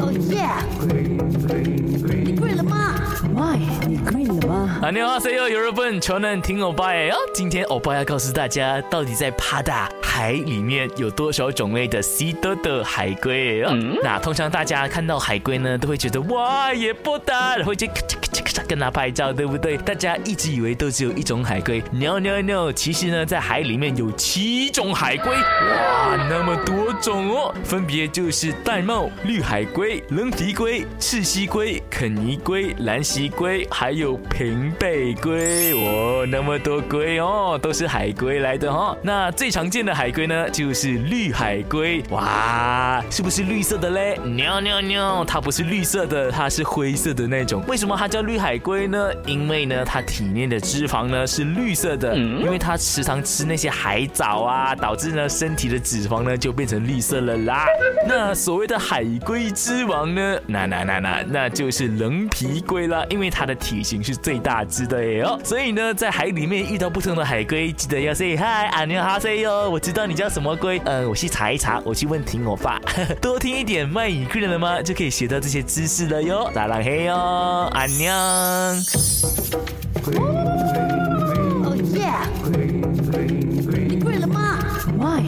哦耶！你 green 了吗？喂，你 green 了吗？안녕하세요，여러분，저는听欧巴耶。今天欧巴要告诉大家，到底在帕达海里面有多少种类的西多的海龟哦。那通常大家看到海龟呢，都会觉得哇也不大，然后就咔嚓咔嚓咔嚓跟它拍照，对不对？大家一直以为都只有一种海龟，no no no，其实呢，在海里面有七种海龟，哇，那么多种哦，分别就是玳瑁、绿海龟、棱皮龟、赤蜥龟、肯尼龟、蓝蜥龟， 还有平背龟，哦，那么多龟哦，都是海龟来的哈、哦。那最常见的海龟呢，就是绿海龟，哇，是不是绿色的嘞？no no no，它不是绿色的，它是灰色的那种。为什么它叫绿海龟呢？因为呢，它体内的脂肪呢是绿色的，因为它时常吃那些海藻啊，导致呢身体的脂肪呢就变成绿色了啦。那所谓的海龟之王呢，那那那那那就是棱皮龟啦，因为它的体型是最大只的哟，所以呢，在海里面遇到不同的海龟，记得要 say hi，阿娘哈 say 哟，我知道你叫什么龟，嗯，我去查一查，我去问听我爸，多听一点卖鱼龟的吗？就可以学到这些知识了哟，咋浪嘿哟，阿娘。Oh yeah，你跪了吗？Why？